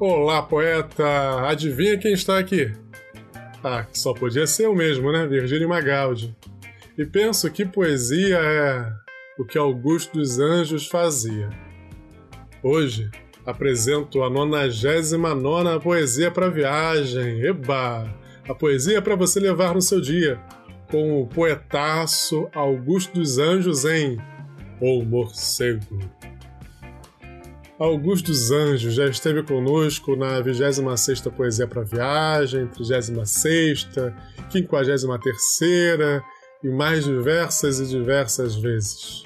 Olá, poeta! Adivinha quem está aqui? Ah, só podia ser eu mesmo, né? Virgílio Magaldi. E penso que poesia é o que Augusto dos Anjos fazia. Hoje apresento a 99 Poesia para Viagem. Eba! A poesia para você levar no seu dia, com o poetaço Augusto dos Anjos em O Morcego. Augusto dos Anjos já esteve conosco na 26ª Poesia para Viagem, 36ª, 53ª e mais diversas e diversas vezes.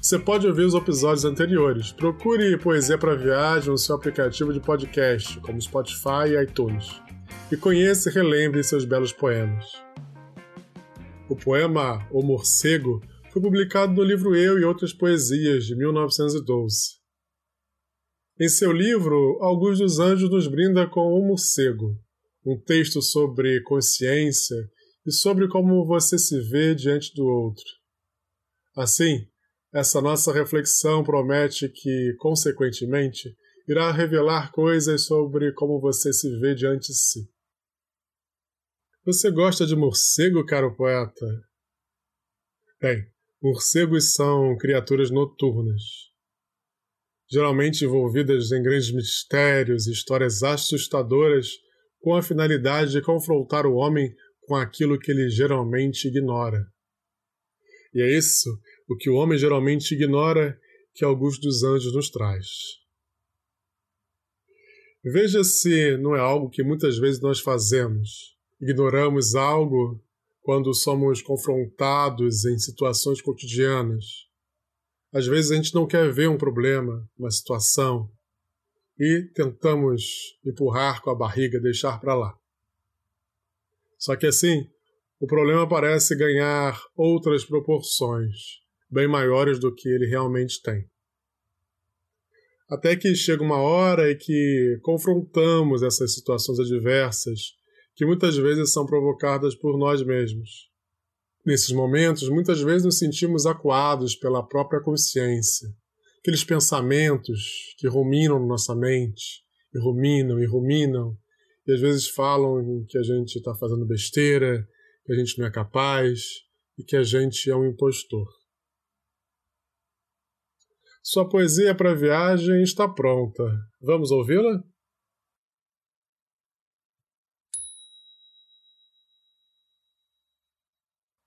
Você pode ouvir os episódios anteriores. Procure Poesia para Viagem no seu aplicativo de podcast, como Spotify e iTunes. E conheça e relembre seus belos poemas. O poema O Morcego foi publicado no livro Eu e Outras Poesias, de 1912. Em seu livro, Augusto dos Anjos nos brinda com O Morcego, um texto sobre consciência e sobre como você se vê diante do outro. Assim, essa nossa reflexão promete que, consequentemente, irá revelar coisas sobre como você se vê diante de si. Você gosta de morcego, caro poeta? Bem, morcegos são criaturas noturnas geralmente envolvidas em grandes mistérios e histórias assustadoras, com a finalidade de confrontar o homem com aquilo que ele geralmente ignora. E é isso o que o homem geralmente ignora que Augusto dos Anjos nos traz. Veja se não é algo que muitas vezes nós fazemos. Ignoramos algo quando somos confrontados em situações cotidianas às vezes a gente não quer ver um problema, uma situação, e tentamos empurrar com a barriga, deixar para lá. Só que assim, o problema parece ganhar outras proporções, bem maiores do que ele realmente tem. Até que chega uma hora em que confrontamos essas situações adversas, que muitas vezes são provocadas por nós mesmos. Nesses momentos, muitas vezes nos sentimos acuados pela própria consciência, aqueles pensamentos que ruminam na nossa mente, e ruminam e ruminam, e às vezes falam que a gente está fazendo besteira, que a gente não é capaz e que a gente é um impostor. Sua poesia para viagem está pronta. Vamos ouvi-la?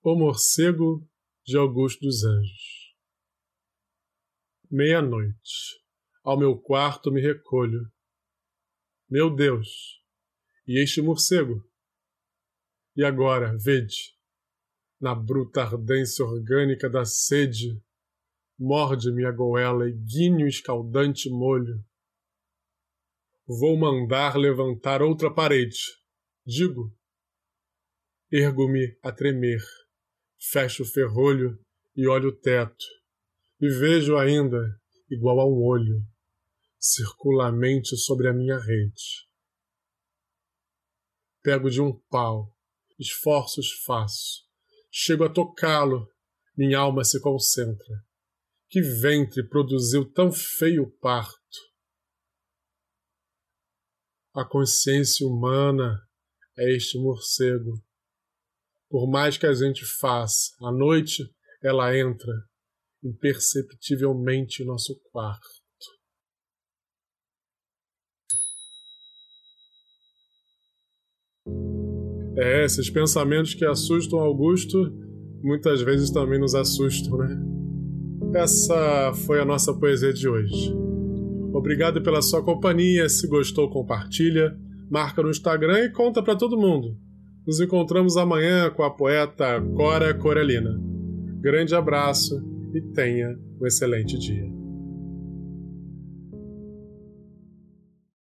O Morcego de Augusto dos Anjos. Meia-noite. Ao meu quarto me recolho. Meu Deus! E este morcego? E agora, vede, na bruta ardência orgânica da sede, morde-me a goela e guinho escaldante molho. Vou mandar levantar outra parede. Digo, ergo-me a tremer fecho o ferrolho e olho o teto, e vejo ainda, igual a um olho, circulamente sobre a minha rede. Pego de um pau, esforços faço, chego a tocá-lo, minha alma se concentra. Que ventre produziu tão feio parto? A consciência humana é este morcego por mais que a gente faça, à noite ela entra imperceptivelmente em nosso quarto. É, esses pensamentos que assustam Augusto muitas vezes também nos assustam, né? Essa foi a nossa poesia de hoje. Obrigado pela sua companhia. Se gostou, compartilha, marca no Instagram e conta para todo mundo. Nos encontramos amanhã com a poeta Cora Coralina. Grande abraço e tenha um excelente dia.